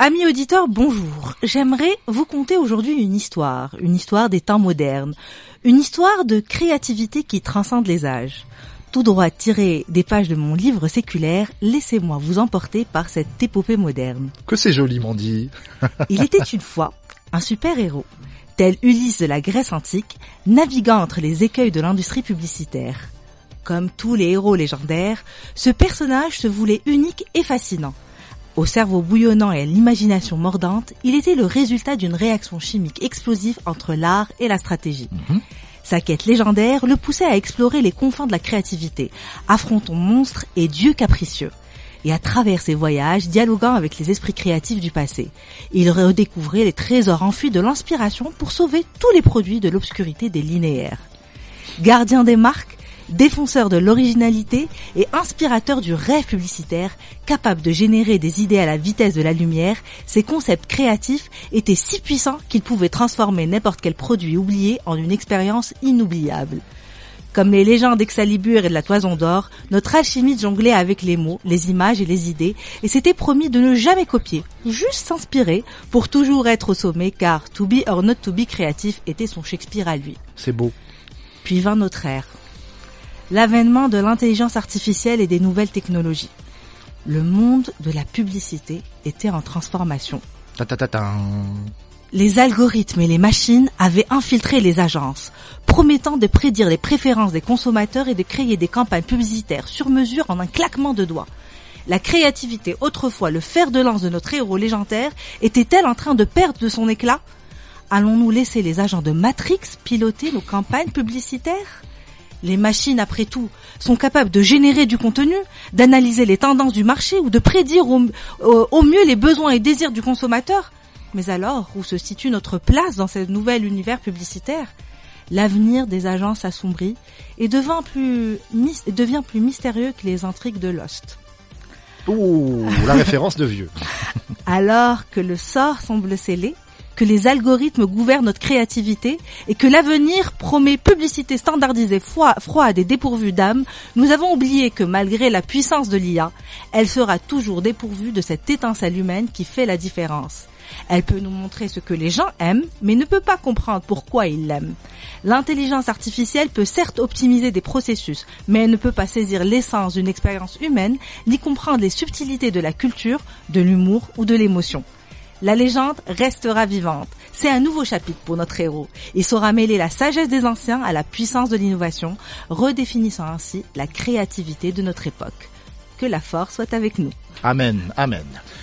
amis auditeurs, bonjour. J'aimerais vous conter aujourd'hui une histoire, une histoire des temps modernes, une histoire de créativité qui transcende les âges. Tout droit tiré des pages de mon livre séculaire, laissez-moi vous emporter par cette épopée moderne. Que c'est joliment dit. Il était une fois un super-héros, tel Ulysse de la Grèce antique, naviguant entre les écueils de l'industrie publicitaire. Comme tous les héros légendaires, ce personnage se voulait unique et fascinant. Au cerveau bouillonnant et à l'imagination mordante, il était le résultat d'une réaction chimique explosive entre l'art et la stratégie. Sa quête légendaire le poussait à explorer les confins de la créativité, affrontant monstres et dieux capricieux. Et à travers ses voyages, dialoguant avec les esprits créatifs du passé, il redécouvrait les trésors enfuis de l'inspiration pour sauver tous les produits de l'obscurité des linéaires. Gardien des marques, défenseur de l'originalité et inspirateur du rêve publicitaire, capable de générer des idées à la vitesse de la lumière, ses concepts créatifs étaient si puissants qu'ils pouvaient transformer n'importe quel produit oublié en une expérience inoubliable. Comme les légendes d'Excalibur et de la Toison d'Or, notre alchimiste jonglait avec les mots, les images et les idées, et s'était promis de ne jamais copier, juste s'inspirer, pour toujours être au sommet, car to be or not to be créatif était son Shakespeare à lui. C'est beau. Puis vint notre ère. L'avènement de l'intelligence artificielle et des nouvelles technologies. Le monde de la publicité était en transformation. Ta ta ta ta. Les algorithmes et les machines avaient infiltré les agences, promettant de prédire les préférences des consommateurs et de créer des campagnes publicitaires sur mesure en un claquement de doigts. La créativité, autrefois le fer de lance de notre héros légendaire, était-elle en train de perdre de son éclat? Allons-nous laisser les agents de Matrix piloter nos campagnes publicitaires? Les machines, après tout, sont capables de générer du contenu, d'analyser les tendances du marché ou de prédire au, mieux les besoins et désirs du consommateur. Mais alors, où se situe notre place dans ce nouvel univers publicitaire? L'avenir des agences assombrit et devient plus, mys- devient plus mystérieux que les intrigues de Lost. Ouh, la référence de vieux. Alors que le sort semble scellé, que les algorithmes gouvernent notre créativité et que l'avenir promet publicité standardisée froide et dépourvue d'âme, nous avons oublié que malgré la puissance de l'IA, elle sera toujours dépourvue de cette étincelle humaine qui fait la différence. Elle peut nous montrer ce que les gens aiment, mais ne peut pas comprendre pourquoi ils l'aiment. L'intelligence artificielle peut certes optimiser des processus, mais elle ne peut pas saisir l'essence d'une expérience humaine, ni comprendre les subtilités de la culture, de l'humour ou de l'émotion. La légende restera vivante. C'est un nouveau chapitre pour notre héros. Il saura mêler la sagesse des anciens à la puissance de l'innovation, redéfinissant ainsi la créativité de notre époque. Que la force soit avec nous. Amen, amen.